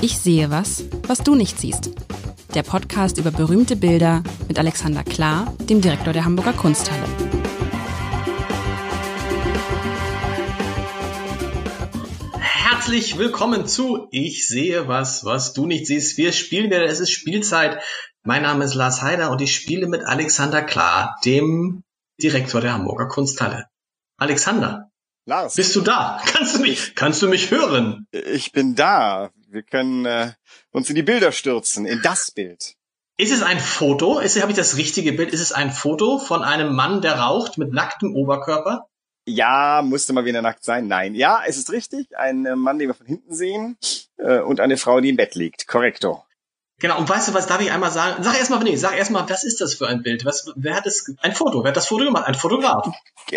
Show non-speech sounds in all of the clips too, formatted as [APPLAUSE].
Ich sehe was, was du nicht siehst. Der Podcast über berühmte Bilder mit Alexander Klar, dem Direktor der Hamburger Kunsthalle. Herzlich willkommen zu Ich sehe was, was du nicht siehst. Wir spielen wieder, es ist Spielzeit. Mein Name ist Lars Heider und ich spiele mit Alexander Klar, dem Direktor der Hamburger Kunsthalle. Alexander, Lars. Bist du da? Kannst du mich, kannst du mich hören? Ich bin da. Wir können äh, uns in die Bilder stürzen, in das Bild. Ist es ein Foto? Ist, habe ich das richtige Bild? Ist es ein Foto von einem Mann, der raucht mit nacktem Oberkörper? Ja, musste mal wieder nackt sein. Nein. Ja, es ist richtig. Ein äh, Mann, den wir von hinten sehen, äh, und eine Frau, die im Bett liegt. Korrekto. Genau, und weißt du, was darf ich einmal sagen? Sag erstmal, nee, sag erstmal, was ist das für ein Bild? Was, wer hat das, ein Foto, wer hat das Foto gemacht? Ein Fotograf.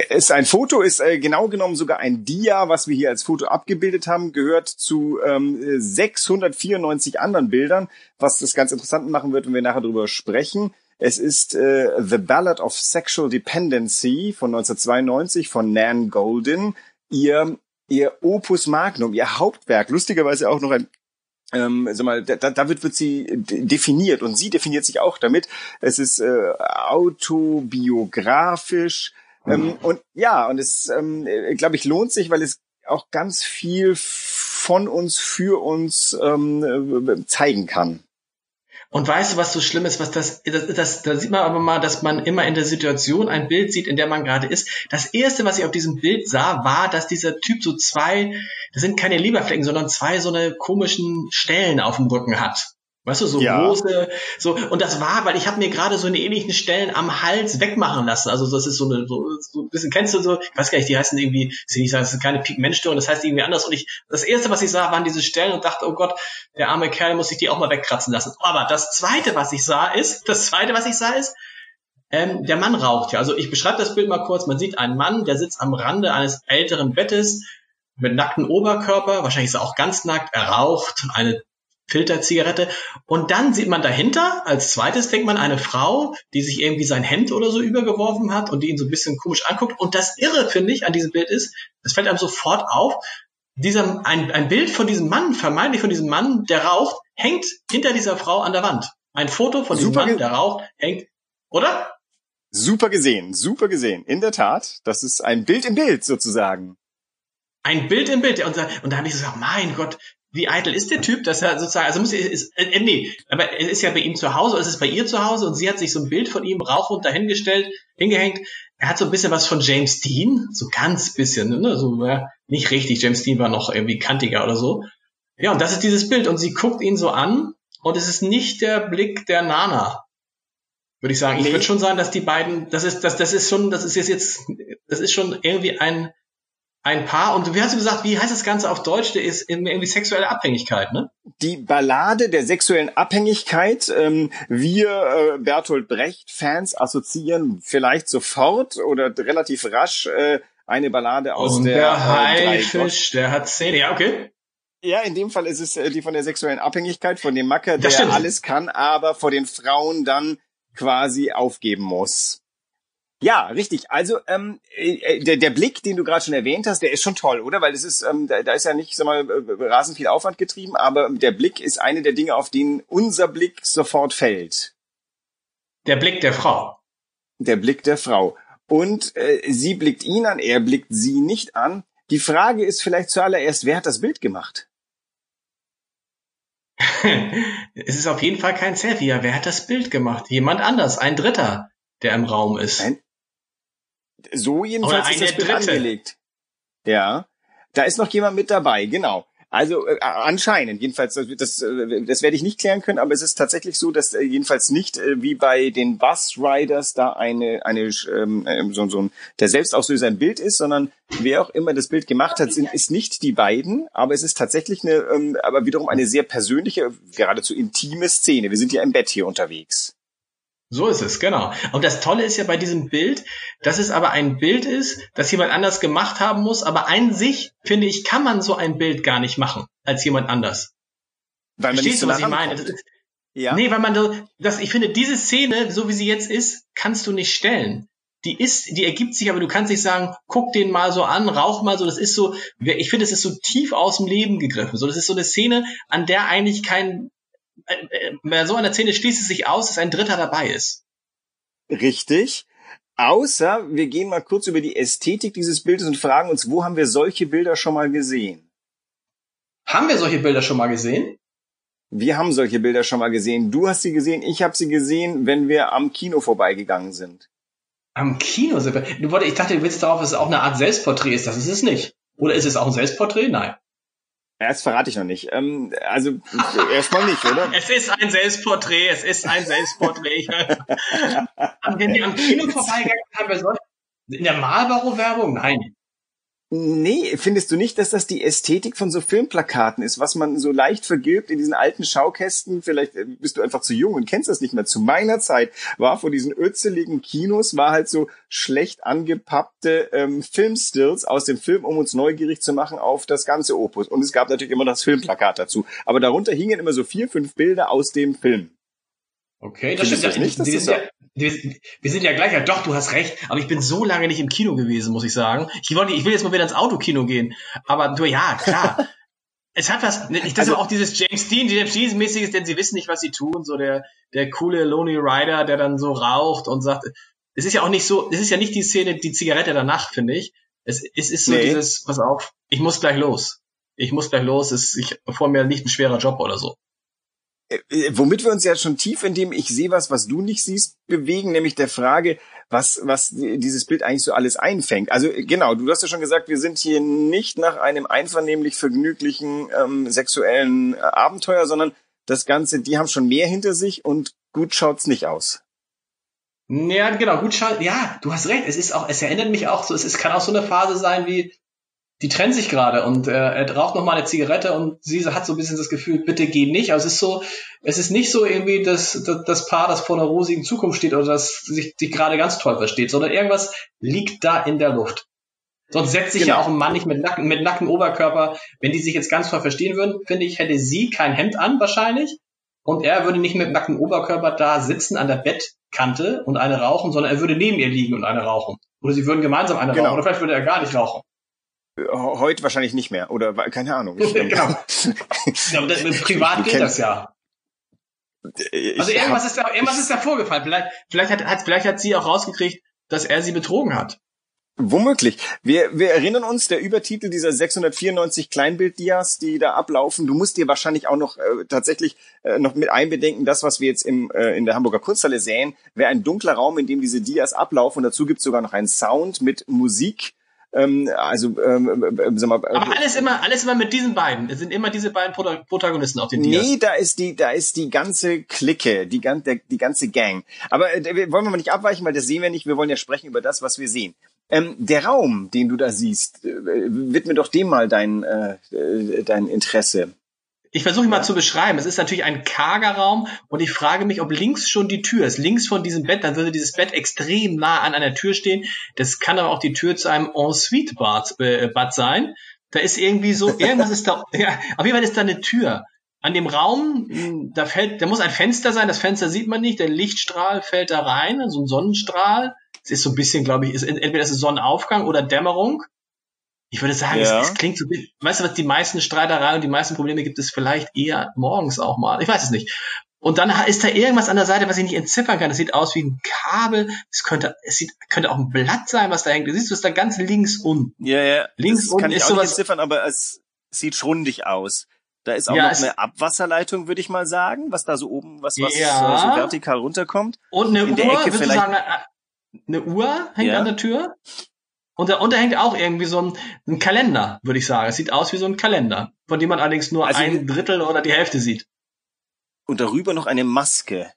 Ist ein Foto, ist äh, genau genommen sogar ein Dia, was wir hier als Foto abgebildet haben, gehört zu ähm, 694 anderen Bildern, was das ganz interessant machen wird, wenn wir nachher darüber sprechen. Es ist äh, The Ballad of Sexual Dependency von 1992 von Nan Golden, ihr ihr Opus Magnum, ihr Hauptwerk, lustigerweise auch noch ein ähm, sag mal, da, da wird, wird sie definiert und sie definiert sich auch damit. Es ist äh, autobiografisch ähm, und ja, und es, ähm, glaube ich, lohnt sich, weil es auch ganz viel von uns für uns ähm, zeigen kann. Und weißt du, was so schlimm ist, was das, das, das, da sieht man aber mal, dass man immer in der Situation ein Bild sieht, in der man gerade ist. Das erste, was ich auf diesem Bild sah, war, dass dieser Typ so zwei, das sind keine Leberflecken, sondern zwei so eine komischen Stellen auf dem Rücken hat. Weißt du, so ja. große, so, und das war, weil ich habe mir gerade so eine ähnlichen Stellen am Hals wegmachen lassen. Also das ist so eine, so, so ein bisschen, kennst du so, ich weiß gar nicht, die heißen irgendwie, ich will nicht sagen, das ist keine Pigmentstörung, das heißt irgendwie anders. Und ich, das erste, was ich sah, waren diese Stellen und dachte, oh Gott, der arme Kerl muss sich die auch mal wegkratzen lassen. Aber das zweite, was ich sah, ist, [LAUGHS] das zweite, was ich sah, ist, ähm, der Mann raucht ja. Also ich beschreibe das Bild mal kurz. Man sieht einen Mann, der sitzt am Rande eines älteren Bettes mit nacktem Oberkörper, wahrscheinlich ist er auch ganz nackt, er raucht eine Filterzigarette. Und dann sieht man dahinter, als zweites denkt man eine Frau, die sich irgendwie sein Hemd oder so übergeworfen hat und die ihn so ein bisschen komisch anguckt. Und das Irre, finde ich, an diesem Bild ist, es fällt einem sofort auf, dieser, ein, ein Bild von diesem Mann, vermeintlich von diesem Mann, der raucht, hängt hinter dieser Frau an der Wand. Ein Foto von diesem super Mann, der raucht, hängt, oder? Super gesehen, super gesehen. In der Tat, das ist ein Bild im Bild sozusagen. Ein Bild im Bild. Und, und da habe ich gesagt, mein Gott, wie eitel ist der Typ, dass er sozusagen, also muss ist, äh, nee, aber es ist ja bei ihm zu Hause, es ist bei ihr zu Hause und sie hat sich so ein Bild von ihm rauf und dahingestellt, hingehängt. Er hat so ein bisschen was von James Dean, so ganz bisschen, ne, so ja, nicht richtig. James Dean war noch irgendwie kantiger oder so. Ja, und das ist dieses Bild und sie guckt ihn so an und es ist nicht der Blick der Nana, würde ich sagen. Nee. Ich würde schon sagen, dass die beiden, das ist, das, das ist schon, das ist jetzt, das ist schon irgendwie ein ein Paar. Und wie hast du gesagt, wie heißt das Ganze auf Deutsch? Der ist irgendwie sexuelle Abhängigkeit, ne? Die Ballade der sexuellen Abhängigkeit. Ähm, wir, äh, Bertolt Brecht-Fans, assoziieren vielleicht sofort oder relativ rasch äh, eine Ballade aus Und der... der äh, Haifisch, der hat Zähne. Ja, okay. Ja, in dem Fall ist es äh, die von der sexuellen Abhängigkeit, von dem Macker, der alles kann, aber vor den Frauen dann quasi aufgeben muss. Ja, richtig. Also ähm, äh, der, der Blick, den du gerade schon erwähnt hast, der ist schon toll, oder? Weil es ist, ähm, da, da ist ja nicht, sag mal, äh, rasend viel Aufwand getrieben, aber der Blick ist eine der Dinge, auf denen unser Blick sofort fällt. Der Blick der Frau. Der Blick der Frau. Und äh, sie blickt ihn an, er blickt sie nicht an. Die Frage ist vielleicht zuallererst, wer hat das Bild gemacht? [LAUGHS] es ist auf jeden Fall kein Selfie. Ja, wer hat das Bild gemacht? Jemand anders, ein Dritter, der im Raum ist. Ein, so jedenfalls ist das Bild angelegt. Ja. Da ist noch jemand mit dabei, genau. Also äh, anscheinend, jedenfalls, das, das, äh, das werde ich nicht klären können, aber es ist tatsächlich so, dass äh, jedenfalls nicht äh, wie bei den Bus Riders da eine, eine ähm, ähm, so, so ein der Selbstauslöser ein Bild ist, sondern wer auch immer das Bild gemacht hat, sind, ist nicht die beiden, aber es ist tatsächlich eine, ähm, aber wiederum eine sehr persönliche, geradezu intime Szene. Wir sind ja im Bett hier unterwegs. So ist es, genau. Und das Tolle ist ja bei diesem Bild, dass es aber ein Bild ist, das jemand anders gemacht haben muss, aber an sich, finde ich, kann man so ein Bild gar nicht machen als jemand anders. Weil man Verstehst du, was ich meine? Ist, ja. Nee, weil man das, ich finde, diese Szene, so wie sie jetzt ist, kannst du nicht stellen. die ist, die ergibt sich, aber du kannst nicht sagen, guck den mal so an, rauch mal so, das ist so, ich finde, es ist so tief aus dem Leben gegriffen. So, das ist so eine Szene, an der eigentlich kein, bei so einer Szene schließt es sich aus, dass ein Dritter dabei ist. Richtig. Außer wir gehen mal kurz über die Ästhetik dieses Bildes und fragen uns, wo haben wir solche Bilder schon mal gesehen? Haben wir solche Bilder schon mal gesehen? Wir haben solche Bilder schon mal gesehen. Du hast sie gesehen, ich habe sie gesehen, wenn wir am Kino vorbeigegangen sind. Am Kino. Du ich dachte, du willst darauf, dass es auch eine Art Selbstporträt ist. Das ist es nicht. Oder ist es auch ein Selbstporträt? Nein. Das verrate ich noch nicht. Ähm, also erstmal nicht, oder? [LAUGHS] Es ist ein Selbstporträt, es ist ein Selbstporträt. [LAUGHS] Wenn wir am Kino vorbeigegangen haben wir solche. In der Marlboro-Werbung? Nein. Nee, findest du nicht, dass das die Ästhetik von so Filmplakaten ist, was man so leicht vergilbt in diesen alten Schaukästen? Vielleicht äh, bist du einfach zu jung und kennst das nicht mehr. Zu meiner Zeit war vor diesen ötzeligen Kinos war halt so schlecht angepappte ähm, Filmstills aus dem Film, um uns neugierig zu machen auf das ganze Opus. Und es gab natürlich immer das Filmplakat dazu. Aber darunter hingen immer so vier, fünf Bilder aus dem Film. Okay, das stimmt. Das nicht, das ist ja, wir, wir sind ja gleich, ja doch, du hast recht, aber ich bin so lange nicht im Kino gewesen, muss ich sagen. Ich, wollte, ich will jetzt mal wieder ins Autokino gehen. Aber du, ja, klar. [LAUGHS] es hat was, das also, ist auch dieses James Dean, James Dean mäßiges, denn sie wissen nicht, was sie tun, so der, der coole Lonely Rider, der dann so raucht und sagt, es ist ja auch nicht so, es ist ja nicht die Szene, die Zigarette danach, finde ich. Es, es ist so nee. dieses, pass auf, ich muss gleich los. Ich muss gleich los, es, ich, vor mir liegt ein schwerer Job oder so. Äh, äh, womit wir uns ja schon tief in dem Ich sehe was, was du nicht siehst, bewegen, nämlich der Frage, was, was dieses Bild eigentlich so alles einfängt. Also äh, genau, du hast ja schon gesagt, wir sind hier nicht nach einem einvernehmlich vergnüglichen ähm, sexuellen Abenteuer, sondern das Ganze, die haben schon mehr hinter sich und gut schaut's nicht aus. Ja, genau, gut schaut, ja, du hast recht, es ist auch, es erinnert mich auch so, es ist, kann auch so eine Phase sein wie, die trennen sich gerade und äh, er raucht noch mal eine Zigarette und sie hat so ein bisschen das Gefühl, bitte geh nicht. Also es ist so, es ist nicht so irgendwie das, das, das Paar, das vor einer rosigen Zukunft steht oder das sich, sich gerade ganz toll versteht, sondern irgendwas liegt da in der Luft. Sonst setzt sich genau. ja auch ein Mann nicht mit nackten, mit nacktem Oberkörper. Wenn die sich jetzt ganz toll verstehen würden, finde ich, hätte sie kein Hemd an wahrscheinlich. Und er würde nicht mit nacktem Oberkörper da sitzen an der Bettkante und eine rauchen, sondern er würde neben ihr liegen und eine rauchen. Oder sie würden gemeinsam eine genau. rauchen. Oder vielleicht würde er gar nicht rauchen. Heute wahrscheinlich nicht mehr. Oder keine Ahnung. [LAUGHS] Ich, genau. ja, [LAUGHS] das, privat geht das ja. Ich also irgendwas ist, da, irgendwas ist da vorgefallen. Vielleicht, vielleicht, hat, hat, vielleicht hat sie auch rausgekriegt, dass er sie betrogen hat. Womöglich. Wir, wir erinnern uns, der Übertitel dieser 694 Kleinbild-Dias, die da ablaufen. Du musst dir wahrscheinlich auch noch äh, tatsächlich äh, noch mit einbedenken, das, was wir jetzt im, äh, in der Hamburger Kunsthalle sehen, wäre ein dunkler Raum, in dem diese Dias ablaufen. Und dazu gibt es sogar noch einen Sound mit Musik ähm, also ähm, äh, äh, sag mal, äh, aber alles immer, alles immer mit diesen beiden. Es sind immer diese beiden Protagonisten auf den Dias. Nee, da ist die, da ist die ganze Clique, die ganze, die ganze Gang. Aber äh, wollen wir mal nicht abweichen, weil das sehen wir nicht. Wir wollen ja sprechen über das, was wir sehen. Ähm, der Raum, den du da siehst, äh, widme doch dem mal dein, äh, dein Interesse. Ich versuche mal zu beschreiben. Es ist natürlich ein karger Raum und ich frage mich, ob links schon die Tür ist. Links von diesem Bett, dann würde dieses Bett extrem nah an einer Tür stehen. Das kann aber auch die Tür zu einem Ensuite-Bad äh, Bad sein. Da ist irgendwie so, [LAUGHS] irgendwas ist da, ja, auf jeden Fall ist da eine Tür. An dem Raum, hm, da fällt, da muss ein Fenster sein, das Fenster sieht man nicht, der Lichtstrahl fällt da rein, so ein Sonnenstrahl. Es ist so ein bisschen, glaube ich, ist, entweder ist es Sonnenaufgang oder Dämmerung. Ich würde sagen, ja. es, es, klingt so, weißt du was, die meisten Streitereien und die meisten Probleme gibt es vielleicht eher morgens auch mal. Ich weiß es nicht. Und dann ist da irgendwas an der Seite, was ich nicht entziffern kann. Es sieht aus wie ein Kabel. Es könnte, es sieht, könnte auch ein Blatt sein, was da hängt. Du siehst du es da ganz links unten. Ja, ja. Links das unten kann ich ist auch sowas. Nicht entziffern, aber es sieht schrundig aus. Da ist auch ja, noch eine Abwasserleitung, würde ich mal sagen, was da so oben, was, was ja. so vertikal runterkommt. Und eine In Uhr, würde sagen, eine Uhr hängt ja. an der Tür. Und da, und da hängt auch irgendwie so ein, ein Kalender, würde ich sagen. Es sieht aus wie so ein Kalender, von dem man allerdings nur also, ein Drittel oder die Hälfte sieht. Und darüber noch eine Maske.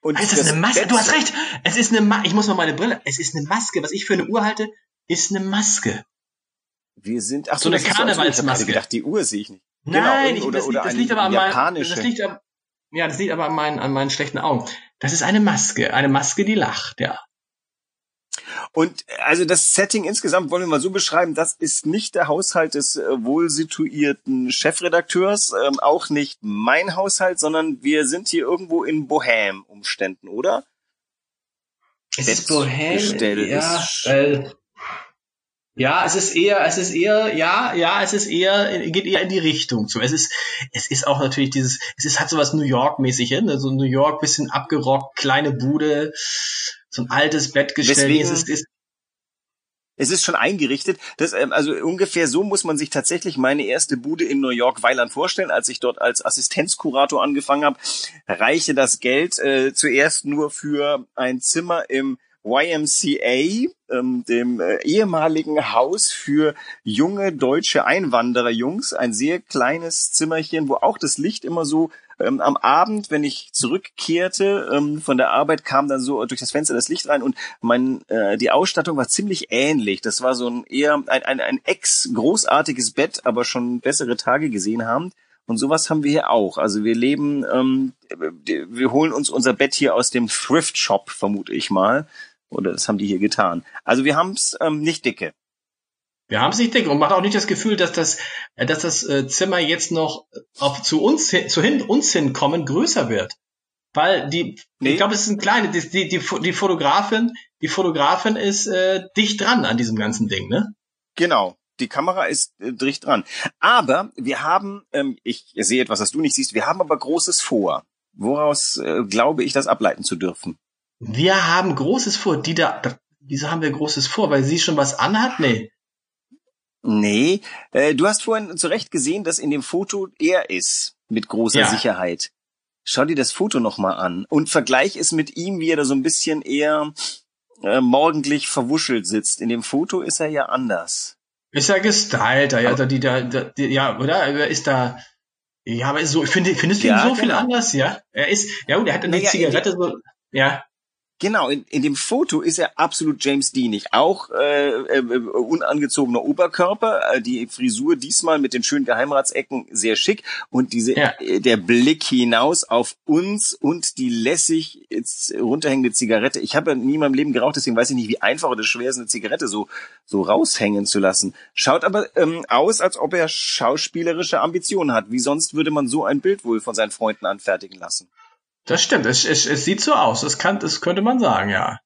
Und ist das eine Maske? Bett du hast recht. Es ist eine Maske. Ich muss mal meine Brille. Es ist eine Maske. Was ich für eine Uhr halte, ist eine Maske. Wir sind, ach so, eine Karnevalsmaske. Ich gedacht, die Uhr sehe ich nicht. Nein, genau, oder, ich, das, oder das liegt aber an meinen, das liegt, ja, das liegt aber an meinen, an meinen schlechten Augen. Das ist eine Maske. Eine Maske, die lacht, ja. Und also das Setting insgesamt wollen wir mal so beschreiben, das ist nicht der Haushalt des äh, wohl situierten Chefredakteurs, ähm, auch nicht mein Haushalt, sondern wir sind hier irgendwo in Bohème-Umständen, oder? es ist Bohem, ja, äh, ja, es ist eher, es ist eher, ja, ja, es ist eher, geht eher in die Richtung zu. Es ist, es ist auch natürlich dieses, es ist, hat sowas New York-mäßiges, ne? so New York, bisschen abgerockt, kleine Bude, so ein altes Bettgestell. Deswegen, es ist, ist es ist schon eingerichtet. Das, ähm, also ungefähr so muss man sich tatsächlich meine erste Bude in New York Weiland vorstellen, als ich dort als Assistenzkurator angefangen habe. Reiche das Geld äh, zuerst nur für ein Zimmer im YMCA, ähm, dem äh, ehemaligen Haus für junge deutsche Einwandererjungs, ein sehr kleines Zimmerchen, wo auch das Licht immer so ähm, am Abend, wenn ich zurückkehrte ähm, von der Arbeit, kam dann so durch das Fenster das Licht rein und mein äh, die Ausstattung war ziemlich ähnlich. Das war so ein eher ein, ein, ein ex großartiges Bett, aber schon bessere Tage gesehen haben. Und sowas haben wir hier auch. Also wir leben, ähm, wir holen uns unser Bett hier aus dem Thrift Shop, vermute ich mal. Oder das haben die hier getan. Also wir haben es ähm, nicht dicke. Wir haben es nicht dicke und macht auch nicht das Gefühl, dass das, äh, dass das äh, Zimmer jetzt noch auf, zu uns, zu hin, uns hinkommen größer wird. Weil die, nee. ich glaube, es ist ein kleines, die, die, die, die Fotografin, die Fotografin ist äh, dicht dran an diesem ganzen Ding, ne? Genau. Die Kamera ist äh, dicht dran. Aber wir haben, ähm, ich sehe etwas, was du nicht siehst, wir haben aber Großes vor. Woraus äh, glaube ich, das ableiten zu dürfen? Wir haben Großes vor. Die da, da, wieso haben wir Großes vor? Weil sie schon was anhat? Nee. Nee, äh, du hast vorhin zu Recht gesehen, dass in dem Foto er ist, mit großer ja. Sicherheit. Schau dir das Foto nochmal an und vergleich es mit ihm, wie er da so ein bisschen eher äh, morgendlich verwuschelt sitzt. In dem Foto ist er ja anders. Ist er gestylter, ja, die, da, die, ja, oder? Ist da, ja, aber so, finde, findest du ja, ihn so genau. viel anders, ja? Er ist, ja, und er hat eine naja, Zigarette so, ja. Genau, in, in dem Foto ist er absolut James Deanig. Auch äh, äh, unangezogener Oberkörper, äh, die Frisur diesmal mit den schönen Geheimratsecken sehr schick und diese ja. äh, der Blick hinaus auf uns und die lässig jetzt runterhängende Zigarette. Ich habe ja nie in meinem Leben geraucht, deswegen weiß ich nicht, wie einfach oder schwer ist, eine Zigarette so so raushängen zu lassen. Schaut aber ähm, aus, als ob er schauspielerische Ambitionen hat. Wie sonst würde man so ein Bild wohl von seinen Freunden anfertigen lassen? Das stimmt, es, es, es sieht so aus, das, kann, das könnte man sagen, ja.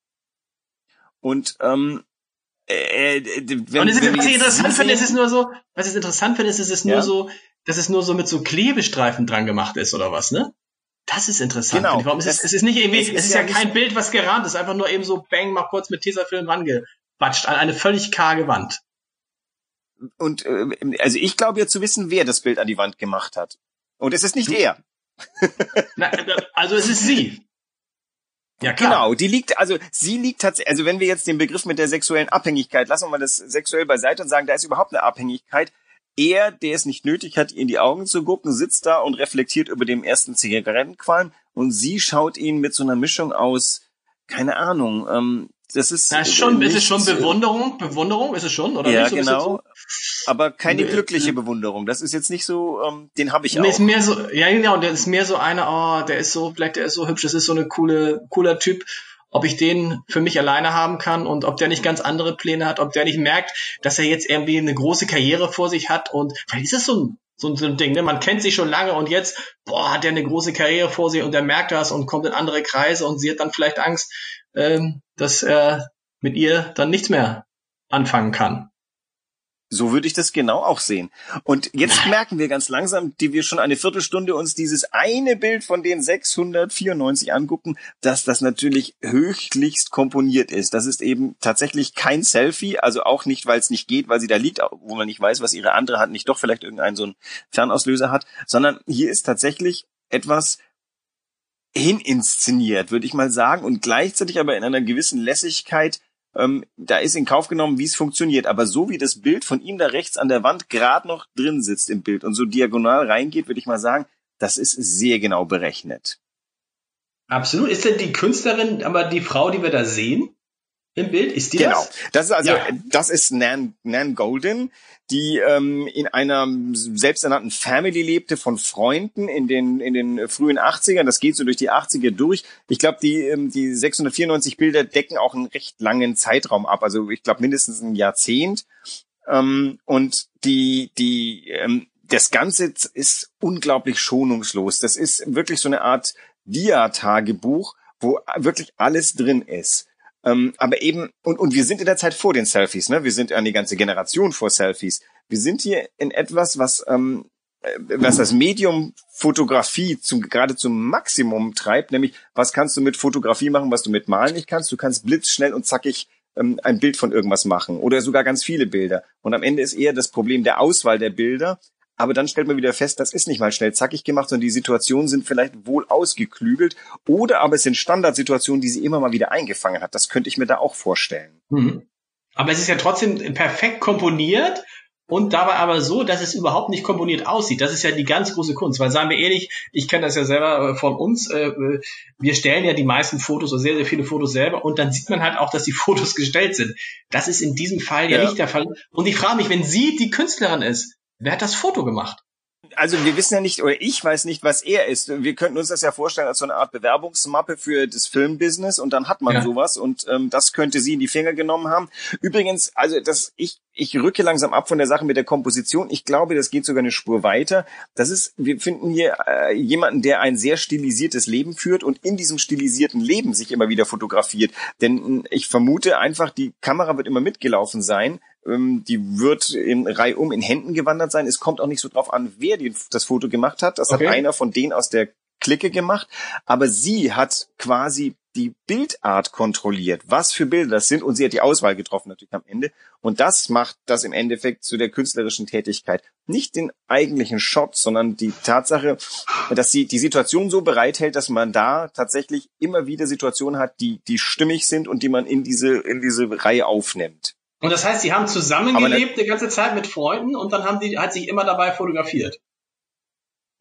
Und ähm, äh, äh wenn, und es ist, was ich interessant finde, es ist nur so, was ich interessant finde, ist, es ist nur ja. so, dass es nur so mit so Klebestreifen dran gemacht ist oder was, ne? Das ist interessant. Genau. Warum? Es, ist, es ist nicht irgendwie, es ist, es ist ja, ja kein Bild, was gerahmt ist, einfach nur eben so bang, mal kurz mit Tesafilm rangebatscht an eine völlig karge Wand. Und äh, also ich glaube ja zu wissen, wer das Bild an die Wand gemacht hat. Und es ist nicht du, er. Na, also es ist sie. Ja, klar. Genau, die liegt, also sie liegt tatsächlich, also wenn wir jetzt den Begriff mit der sexuellen Abhängigkeit, lassen wir mal das sexuell beiseite und sagen, da ist überhaupt eine Abhängigkeit. Er, der es nicht nötig hat, in die Augen zu gucken, sitzt da und reflektiert über dem ersten Zigarettenqualm und sie schaut ihn mit so einer Mischung aus, keine Ahnung, ähm, das ist. Na, ist schon, ist es schon Bewunderung? Bewunderung ist es schon, oder? Ja, so genau. So? Aber keine glückliche Bewunderung. Das ist jetzt nicht so, ähm, den habe ich auch. Nee, ist mehr so, ja genau, der ist mehr so einer, oh, der ist so, vielleicht der ist so hübsch, das ist so eine coole, cooler Typ. Ob ich den für mich alleine haben kann und ob der nicht ganz andere Pläne hat, ob der nicht merkt, dass er jetzt irgendwie eine große Karriere vor sich hat und vielleicht ist es so ein so ein Ding, ne? Man kennt sich schon lange und jetzt, boah, hat der eine große Karriere vor sich und der merkt das und kommt in andere Kreise und sie hat dann vielleicht Angst, ähm, dass er mit ihr dann nichts mehr anfangen kann. So würde ich das genau auch sehen. Und jetzt [LAUGHS] merken wir ganz langsam, die wir schon eine Viertelstunde uns dieses eine Bild von den 694 angucken, dass das natürlich höchlichst komponiert ist. Das ist eben tatsächlich kein Selfie, also auch nicht, weil es nicht geht, weil sie da liegt, wo man nicht weiß, was ihre andere Hand nicht doch vielleicht irgendeinen so einen Fernauslöser hat, sondern hier ist tatsächlich etwas hininszeniert, würde ich mal sagen, und gleichzeitig aber in einer gewissen Lässigkeit ähm, da ist in Kauf genommen, wie es funktioniert. Aber so wie das Bild von ihm da rechts an der Wand gerade noch drin sitzt im Bild und so diagonal reingeht, würde ich mal sagen, das ist sehr genau berechnet. Absolut. Ist denn die Künstlerin aber die Frau, die wir da sehen? Im Bild. Ist die genau. das? Genau. Das ist also, ja. das ist Nan, Nan Golden, die ähm, in einer selbsternannten Family lebte von Freunden in den in den frühen 80ern. Das geht so durch die 80er durch. Ich glaube, die ähm, die 694 Bilder decken auch einen recht langen Zeitraum ab. Also ich glaube mindestens ein Jahrzehnt. Ähm, und die die ähm, das Ganze ist unglaublich schonungslos. Das ist wirklich so eine Art Dia-Tagebuch, wo wirklich alles drin ist Ähm, aber eben, und, und wir sind in der Zeit vor den Selfies, ne? Wir sind eine ganze Generation vor Selfies. Wir sind hier in etwas, was, ähm, äh, was das Medium Fotografie zum, gerade zum Maximum treibt, nämlich was kannst du mit Fotografie machen, was du mit Malen nicht kannst. Du kannst blitzschnell und zackig ähm, ein Bild von irgendwas machen oder sogar ganz viele Bilder. Und am Ende ist eher das Problem der Auswahl der Bilder. Aber dann stellt man wieder fest, das ist nicht mal schnell zackig gemacht, sondern die Situationen sind vielleicht wohl ausgeklügelt oder aber es sind Standardsituationen, die sie immer mal wieder eingefangen hat. Das könnte ich mir da auch vorstellen. Mhm. Aber es ist ja trotzdem perfekt komponiert und dabei aber so, dass es überhaupt nicht komponiert aussieht. Das ist ja die ganz große Kunst, weil sagen wir ehrlich, ich kenne das ja selber äh, von uns, äh, wir stellen ja die meisten Fotos oder sehr, sehr viele Fotos selber und dann sieht man halt auch, dass die [LAUGHS] Fotos gestellt sind. Das ist in diesem Fall ja, ja nicht der Fall. Und ich frage mich, wenn sie die Künstlerin ist, wer hat das Foto gemacht? also wir wissen ja nicht, oder ich weiß nicht, was er ist. Wir könnten uns das ja vorstellen als so eine Art Bewerbungsmappe für das Filmbusiness und dann hat man ja. sowas und ähm, das könnte sie in die Finger genommen haben. Übrigens, also das, ich, ich rücke langsam ab von der Sache mit der Komposition. Ich glaube, das geht sogar eine Spur weiter. Das ist, wir finden hier äh, jemanden, der ein sehr stilisiertes Leben führt und in diesem stilisierten Leben sich immer wieder fotografiert. Denn ich vermute einfach, die Kamera wird immer mitgelaufen sein die wird in Reihe um in Händen gewandert sein. Es kommt auch nicht so drauf an, wer die, das Foto gemacht hat. Das okay. hat einer von denen aus der Clique gemacht. Aber sie hat quasi die Bildart kontrolliert, was für Bilder das sind und sie hat die Auswahl getroffen natürlich am Ende und das macht das im Endeffekt zu der künstlerischen Tätigkeit. Nicht den eigentlichen Shot, sondern die Tatsache, dass sie die Situation so bereithält, dass man da tatsächlich immer wieder Situationen hat, die, die stimmig sind und die man in diese, in diese Reihe aufnimmt. Und das heißt, sie haben zusammengelebt die ganze Zeit mit Freunden und dann haben die, hat sich immer dabei fotografiert.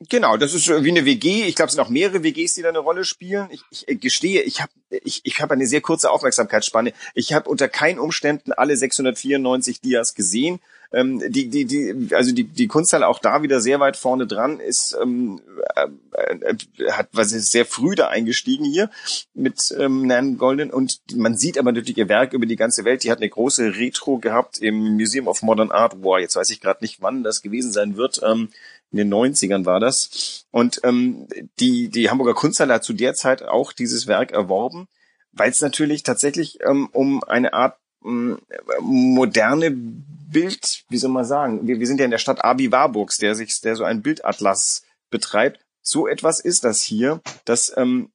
Genau, das ist wie eine WG. Ich glaube, es sind auch mehrere WGs, die da eine Rolle spielen. Ich, ich äh, gestehe, ich habe ich, ich hab eine sehr kurze Aufmerksamkeitsspanne. Ich habe unter keinen Umständen alle 694 Dias gesehen. Ähm, die, die, die, also die, die Kunsthalle auch da wieder sehr weit vorne dran ist, ähm, äh, äh, hat was ist sehr früh da eingestiegen hier mit ähm, Nan Golden und man sieht aber natürlich ihr Werk über die ganze Welt. Die hat eine große Retro gehabt im Museum of Modern Art. Boah, jetzt weiß ich gerade nicht, wann das gewesen sein wird. Ähm, in den 90ern war das. Und ähm, die, die Hamburger Kunsthalle hat zu der Zeit auch dieses Werk erworben, weil es natürlich tatsächlich ähm, um eine Art ähm, moderne Bild, wie soll man sagen, wir, wir sind ja in der Stadt Abi Warburgs, der sich, der so ein Bildatlas betreibt. So etwas ist das hier, dass ähm,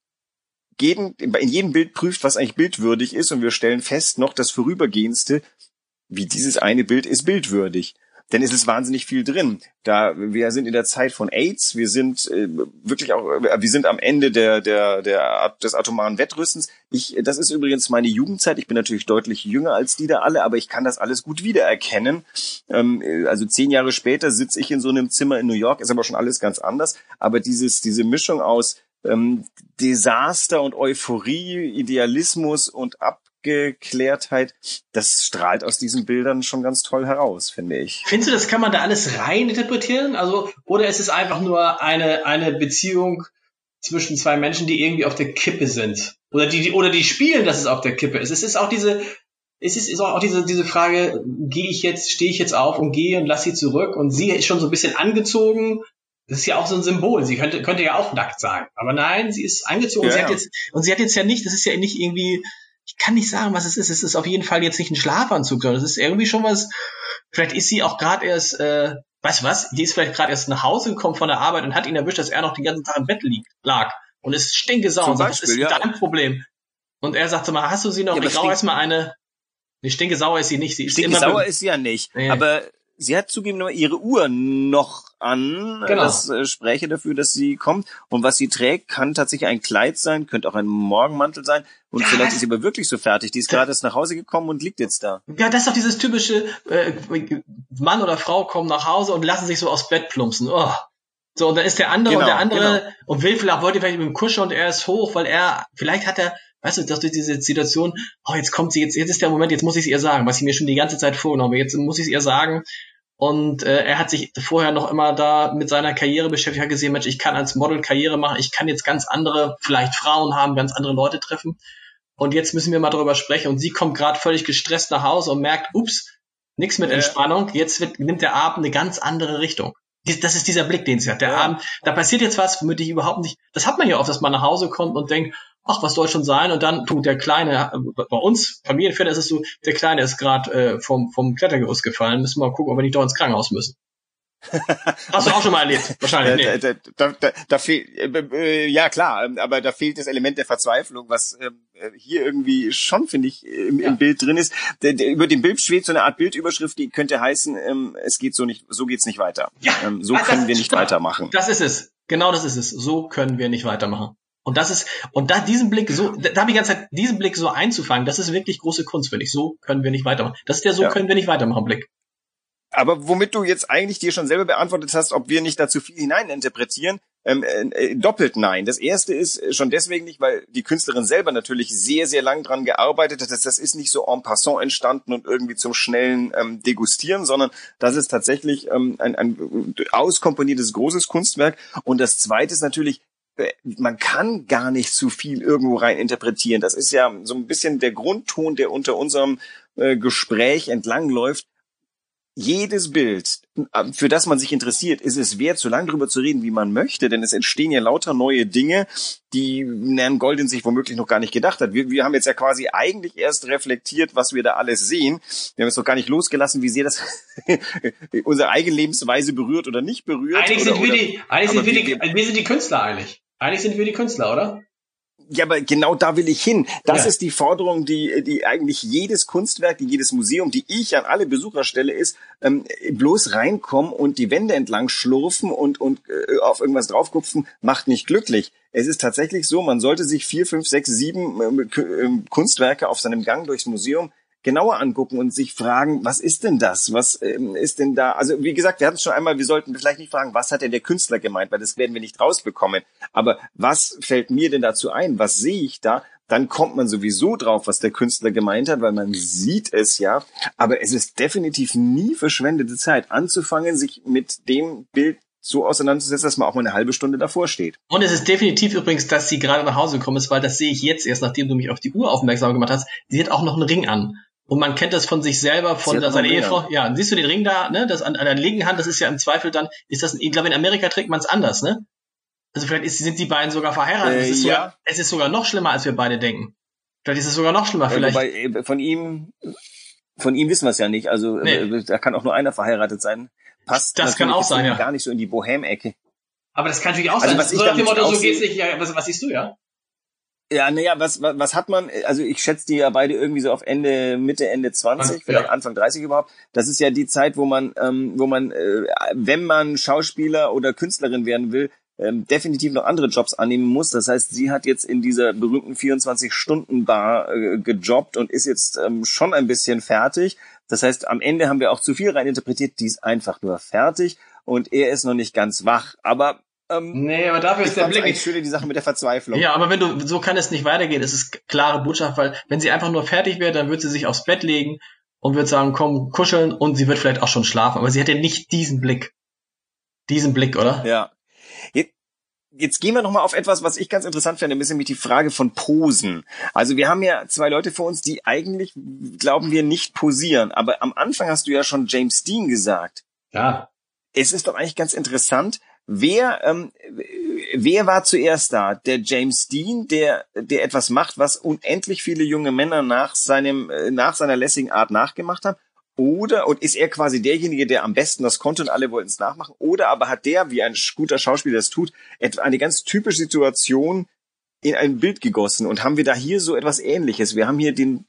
jeden, in jedem Bild prüft, was eigentlich bildwürdig ist, und wir stellen fest, noch das Vorübergehendste, wie dieses eine Bild ist bildwürdig denn es ist wahnsinnig viel drin. Da wir sind in der Zeit von AIDS, wir sind äh, wirklich auch, äh, wir sind am Ende der der der des atomaren Wettrüstens. Ich, das ist übrigens meine Jugendzeit. Ich bin natürlich deutlich jünger als die da alle, aber ich kann das alles gut wiedererkennen. Ähm, also zehn Jahre später sitze ich in so einem Zimmer in New York, ist aber schon alles ganz anders. Aber dieses diese Mischung aus ähm, Desaster und Euphorie, Idealismus und Ab Abgeklärtheit, das strahlt aus diesen Bildern schon ganz toll heraus, finde ich. Findest du, das kann man da alles rein interpretieren? Also, oder ist es einfach nur eine, eine Beziehung zwischen zwei Menschen, die irgendwie auf der Kippe sind? Oder die, die oder die spielen, dass es auf der Kippe ist? Es ist auch diese, es ist, ist auch diese, diese Frage, gehe ich jetzt, stehe ich jetzt auf und gehe und lasse sie zurück und sie ist schon so ein bisschen angezogen. Das ist ja auch so ein Symbol. Sie könnte, könnte ja auch nackt sein. Aber nein, sie ist angezogen. Ja, und sie hat jetzt, und sie hat jetzt ja nicht, das ist ja nicht irgendwie ich kann nicht sagen, was es ist. Es ist auf jeden Fall jetzt nicht ein Schlafanzug, sondern es ist irgendwie schon was. Vielleicht ist sie auch gerade erst, äh, weißt du was? Die ist vielleicht gerade erst nach Hause gekommen von der Arbeit und hat ihn erwischt, dass er noch den ganzen Tag im Bett liegt, lag und ist stinkesauer und sagt, das ist ja. dein Problem. Und er sagt so mal, hast du sie noch? Ja, ich rauche erstmal eine. Nee, stinkesauer ist sie nicht. Sie ist stinkesauer ist sie ja nicht. Nee. Aber sie hat zugegeben nur ihre Uhr noch an. Genau. Das äh, spräche dafür, dass sie kommt. Und was sie trägt, kann tatsächlich ein Kleid sein, könnte auch ein Morgenmantel sein. Und ja, vielleicht ist sie aber wirklich so fertig. Die ist gerade erst nach Hause gekommen und liegt jetzt da. Ja, das ist doch dieses typische, äh, Mann oder Frau kommen nach Hause und lassen sich so aufs Bett plumpsen. Oh. So, und dann ist der andere genau, und der andere genau. und will vielleicht, wollte vielleicht mit dem kuscheln und er ist hoch, weil er, vielleicht hat er, weißt du, dass durch diese Situation, oh, jetzt kommt sie, jetzt, jetzt ist der Moment, jetzt muss ich es ihr sagen, was ich mir schon die ganze Zeit vorgenommen habe. Jetzt muss ich es ihr sagen und äh, er hat sich vorher noch immer da mit seiner Karriere beschäftigt, hat gesehen, Mensch, ich kann als Model Karriere machen, ich kann jetzt ganz andere, vielleicht Frauen haben, ganz andere Leute treffen. Und jetzt müssen wir mal darüber sprechen. Und sie kommt gerade völlig gestresst nach Hause und merkt, ups, nichts mit Entspannung, jetzt wird, nimmt der Abend eine ganz andere Richtung. Das ist dieser Blick, den sie hat. Der ja. Abend, da passiert jetzt was, womit ich überhaupt nicht, das hat man ja oft, dass man nach Hause kommt und denkt, ach, was soll schon sein? Und dann tut der Kleine, bei uns Familienväter ist es so, der Kleine ist gerade äh, vom, vom Klettergerüst gefallen, müssen wir mal gucken, ob wir nicht doch ins Krankenhaus müssen. [LAUGHS] Hast du auch schon mal erlebt, wahrscheinlich. Nee. Da, da, da, da fehlt, äh, ja klar, aber da fehlt das Element der Verzweiflung, was ähm, hier irgendwie schon, finde ich, im, ja. im, Bild drin ist. Der, der, über dem Bild schwebt so eine Art Bildüberschrift, die könnte heißen, ähm, es geht so nicht, so geht's nicht weiter. Ja, ähm, so können wir nicht weitermachen. Das ist es. Genau das ist es. So können wir nicht weitermachen. Und das ist, und da diesen Blick so, da habe ich die ganze Zeit, diesen Blick so einzufangen, das ist wirklich große Kunst, finde ich. So können wir nicht weitermachen. Das ist der So ja. können wir nicht weitermachen Blick. Aber womit du jetzt eigentlich dir schon selber beantwortet hast, ob wir nicht dazu viel hineininterpretieren, ähm, äh, doppelt nein. Das erste ist schon deswegen nicht, weil die Künstlerin selber natürlich sehr, sehr lang dran gearbeitet hat. Das, das ist nicht so en passant entstanden und irgendwie zum schnellen ähm, Degustieren, sondern das ist tatsächlich ähm, ein, ein auskomponiertes großes Kunstwerk. Und das zweite ist natürlich, äh, man kann gar nicht zu viel irgendwo rein interpretieren. Das ist ja so ein bisschen der Grundton, der unter unserem äh, Gespräch entlangläuft jedes Bild, äh, für das man sich interessiert, ist es wert, so lange drüber zu reden, wie man möchte, denn es entstehen ja lauter neue Dinge, die Nan Goldin sich womöglich noch gar nicht gedacht hat. Wir, wir haben jetzt ja quasi eigentlich erst reflektiert, was wir da alles sehen. Wir haben es doch gar nicht losgelassen, wie sehr das [LAUGHS] unsere eigene Lebensweise berührt oder nicht berührt. Eigentlich oder, sind wir die, eigentlich sind wir, die, wir sind die Künstler eigentlich. Eigentlich sind wir die Künstler, oder? Ja, aber genau da will ich hin. Das ja. ist die Forderung, die, die eigentlich jedes Kunstwerk, die jedes Museum, die ich an alle Besucher stelle, ist, ähm, bloß reinkommen und die Wände entlang schlurfen und, und äh, auf irgendwas draufkupfen, macht nicht glücklich. Es ist tatsächlich so, man sollte sich vier, fünf, sechs, sieben äh, Kunstwerke auf seinem Gang durchs Museum genauer angucken und sich fragen, was ist denn das? Was ähm, ist denn da? Also wie gesagt, wir hatten es schon einmal, wir sollten vielleicht nicht fragen, was hat denn der Künstler gemeint, weil das werden wir nicht rausbekommen. Aber was fällt mir denn dazu ein? Was sehe ich da? Dann kommt man sowieso drauf, was der Künstler gemeint hat, weil man sieht es ja. Aber es ist definitiv nie verschwendete Zeit, anzufangen, sich mit dem Bild so auseinanderzusetzen, dass man auch mal eine halbe Stunde davor steht. Und es ist definitiv übrigens, dass sie gerade nach Hause gekommen ist, weil das sehe ich jetzt erst, nachdem du mich auf die Uhr aufmerksam gemacht hast. Sie hat auch noch einen Ring an. Und man kennt das von sich selber, von seiner Ehefrau. Ja, siehst du den Ring da, ne? Das an, an der linken Hand, das ist ja im Zweifel dann, ist das, ich glaube, in Amerika trägt man es anders, ne? Also vielleicht ist, sind die beiden sogar verheiratet. Äh, es, ist ja. sogar, es ist sogar noch schlimmer, als wir beide denken. Vielleicht ist es sogar noch schlimmer. Vielleicht. wobei, äh, von ihm, von ihm wissen wir es ja nicht. Also nee. Äh, da kann auch nur einer verheiratet sein. Passt das kann auch sein, ja. Gar nicht so in die Bohem-Ecke. Aber das kann natürlich auch also, sein. Was so ich Motto, so geht's nicht. Ja, was, was siehst du, ja? Ja, naja, was, was, was hat man, also ich schätze die ja beide irgendwie so auf Ende, Mitte, Ende 20, ja. vielleicht Anfang 30 überhaupt. Das ist ja die Zeit, wo man, ähm, wo man, äh, wenn man Schauspieler oder Künstlerin werden will, ähm, definitiv noch andere Jobs annehmen muss. Das heißt, sie hat jetzt in dieser berühmten 24-Stunden-Bar äh, gejobbt und ist jetzt ähm, schon ein bisschen fertig. Das heißt, am Ende haben wir auch zu viel rein interpretiert, die ist einfach nur fertig und er ist noch nicht ganz wach. Aber ähm, nee, aber dafür ist der Blick. Ich schöne die Sache mit der Verzweiflung. Ja, aber wenn du, so kann es nicht weitergehen. Es ist klare Botschaft, weil wenn sie einfach nur fertig wäre, dann würde sie sich aufs Bett legen und würde sagen, komm, kuscheln und sie wird vielleicht auch schon schlafen. Aber sie hätte nicht diesen Blick. Diesen Blick, oder? Ja. Jetzt, jetzt gehen wir nochmal auf etwas, was ich ganz interessant finde, ein bisschen mit die Frage von Posen. Also wir haben ja zwei Leute vor uns, die eigentlich, glauben wir, nicht posieren. Aber am Anfang hast du ja schon James Dean gesagt. Ja. Es ist doch eigentlich ganz interessant, Wer, ähm, wer war zuerst da? Der James Dean, der, der etwas macht, was unendlich viele junge Männer nach seinem, äh, nach seiner lässigen Art nachgemacht haben? Oder, und ist er quasi derjenige, der am besten das konnte und alle wollten es nachmachen? Oder aber hat der, wie ein guter Schauspieler das tut, eine ganz typische Situation in ein Bild gegossen? Und haben wir da hier so etwas ähnliches? Wir haben hier den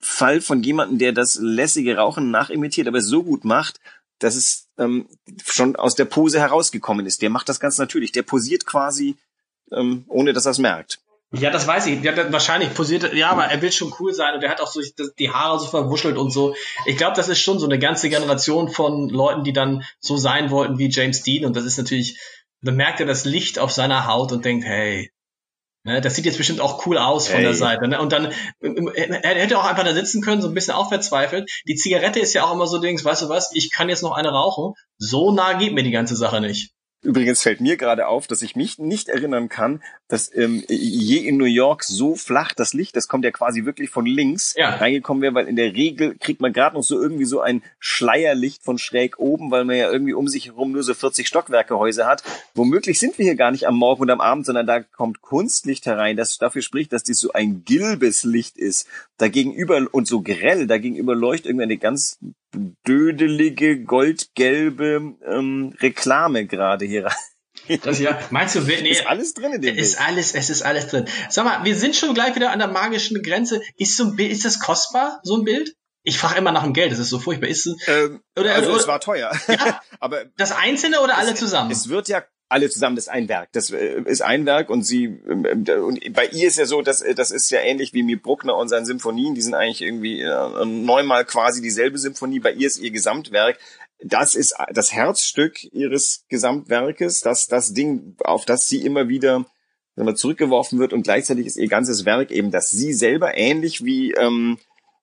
Fall von jemandem, der das lässige Rauchen nachimitiert, aber so gut macht, dass es ähm, schon aus der Pose herausgekommen ist. Der macht das ganz natürlich. Der posiert quasi, ähm, ohne dass er es merkt. Ja, das weiß ich. Ja, wahrscheinlich posiert, ja, aber er will schon cool sein und er hat auch so die Haare so verwuschelt und so. Ich glaube, das ist schon so eine ganze Generation von Leuten, die dann so sein wollten wie James Dean und das ist natürlich, dann merkt er das Licht auf seiner Haut und denkt, hey, Ne, das sieht jetzt bestimmt auch cool aus von hey. der Seite. Ne? Und dann, er hätte auch einfach da sitzen können, so ein bisschen auch verzweifelt. Die Zigarette ist ja auch immer so Dings, weißt du was, ich kann jetzt noch eine rauchen. So nah geht mir die ganze Sache nicht. Übrigens fällt mir gerade auf, dass ich mich nicht erinnern kann, dass ähm, je in New York so flach das Licht, das kommt ja quasi wirklich von links ja. reingekommen wäre, weil in der Regel kriegt man gerade noch so irgendwie so ein Schleierlicht von schräg oben, weil man ja irgendwie um sich herum nur so 40 Stockwerke Häuser hat. Womöglich sind wir hier gar nicht am Morgen und am Abend, sondern da kommt Kunstlicht herein, das dafür spricht, dass dies so ein gilbes Licht ist. Dagegenüber und so grell, dagegenüber leuchtet irgendwie eine ganz dödelige, goldgelbe ähm, Reklame gerade hier rein. Das ja, meinst du, [LAUGHS] nee, ist alles drin in dem Ist Bild. alles, es ist alles drin. Sag mal, wir sind schon gleich wieder an der magischen Grenze. Ist so ein Bild, ist das kostbar, so ein Bild? Ich frage immer nach dem Geld, das ist so furchtbar. Ist ähm, oder, also oder, es war teuer. Ja, [LAUGHS] aber das einzelne oder alle zusammen? Es wird ja alle zusammen, das ist ein Werk. Das äh, ist ein Werk und sie äh, und bei ihr ist ja so, dass das ist ja ähnlich wie mit Bruckner und seinen Symphonien, die sind eigentlich irgendwie äh, neunmal quasi dieselbe Symphonie. Bei ihr ist ihr Gesamtwerk. Das ist das Herzstück ihres Gesamtwerkes, das das Ding, auf das sie immer wieder zurückgeworfen wird und gleichzeitig ist ihr ganzes Werk eben, dass sie selber ähnlich wie ähm,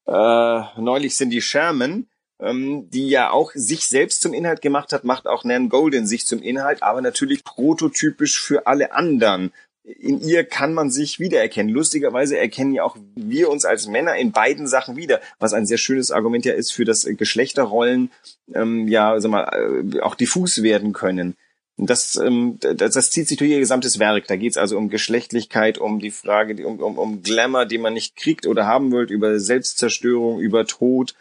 äh, neulich Cindy Sherman ähm, die ja auch sich selbst zum Inhalt gemacht hat, macht auch Nan Golden sich zum Inhalt, aber natürlich prototypisch für alle anderen. In ihr kann man sich wiedererkennen. Lustigerweise erkennen ja auch wir uns als Männer in beiden Sachen wieder, was ein sehr schönes Argument ja ist für das Geschlechterrollen, ähm, ja, sag mal, äh, auch diffus werden können. Das, ähm, das, das zieht sich durch ihr gesamtes Werk. Da geht es also um Geschlechtlichkeit, um die Frage, um, um, um Glamour, die man nicht kriegt oder haben wollt, über Selbstzerstörung, über Tod,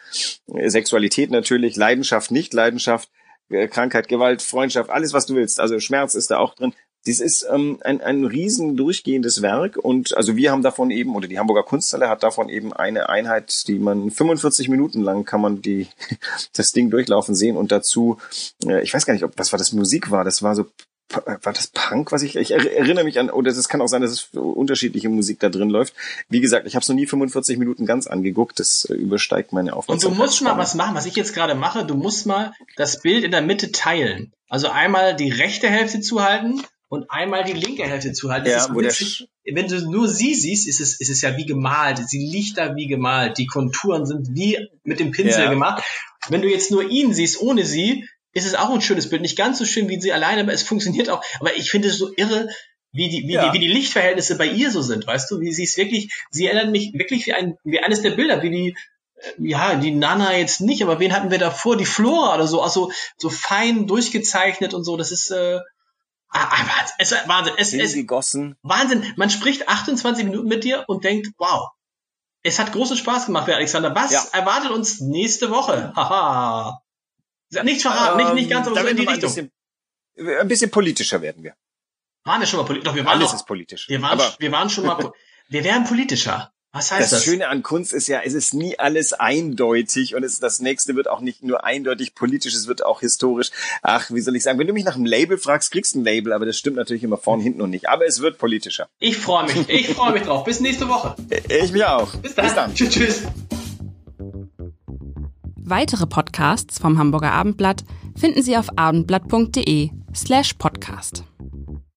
äh, Sexualität natürlich, Leidenschaft, nicht Leidenschaft, äh, Krankheit, Gewalt, Freundschaft, alles was du willst. Also Schmerz ist da auch drin. Dies ist ähm, ein, ein riesen durchgehendes Werk und also wir haben davon eben, oder die Hamburger Kunsthalle hat davon eben eine Einheit, die man 45 Minuten lang kann man die [LAUGHS] das Ding durchlaufen sehen und dazu, äh, ich weiß gar nicht, ob was war das Musik war, das war so war das Punk, was ich, ich erinnere mich an, oder es kann auch sein, dass es unterschiedliche Musik da drin läuft. Wie gesagt, ich habe es noch nie 45 Minuten ganz angeguckt, das äh, übersteigt meine Aufmerksamkeit. Und du musst mal was machen, was ich jetzt gerade mache, du musst mal das Bild in der Mitte teilen. Also einmal die rechte Hälfte zuhalten und einmal die linke Hälfte zuhalten. Ja, wo witzig, wenn du nur sie siehst, ist es, ist es ja wie gemalt. Sie liegt da wie gemalt. Die Konturen sind wie mit dem Pinsel ja. gemacht. Wenn du jetzt nur ihn siehst, ohne sie, ist es auch ein schönes Bild. Nicht ganz so schön wie sie alleine, aber es funktioniert auch. Aber ich finde es so irre, wie die, wie, ja. die, wie die Lichtverhältnisse bei ihr so sind, weißt du? Wie sie ist wirklich, sie erinnert mich wirklich wie ein, wie eines der Bilder, wie die, äh, ja, die Nana jetzt nicht, aber wen hatten wir davor? Die Flora oder so, also so fein durchgezeichnet und so. Das ist, äh, es ist Wahnsinn. Es, es, gegossen. Wahnsinn. Man spricht 28 Minuten mit dir und denkt, wow, es hat großen Spaß gemacht, Herr Alexander. Was ja. erwartet uns nächste Woche? Haha. Nicht verraten, ähm, nicht, nicht ganz, aber so in die Richtung. Ein bisschen, ein bisschen politischer werden wir. Waren wir schon mal politisch? Doch, wir waren Alles doch, ist politisch. Wir waren, wir waren schon mal, [LAUGHS] wir wären politischer. Was heißt das? Das Schöne an Kunst ist ja, es ist nie alles eindeutig und es, das nächste wird auch nicht nur eindeutig politisch, es wird auch historisch. Ach, wie soll ich sagen, wenn du mich nach einem Label fragst, kriegst du ein Label, aber das stimmt natürlich immer vorn, hinten und nicht. Aber es wird politischer. Ich freue mich, ich freue mich drauf. Bis nächste Woche. Ich mich auch. Bis dann. Bis dann. Tschüss, tschüss. Weitere Podcasts vom Hamburger Abendblatt finden Sie auf abendblatt.de slash podcast.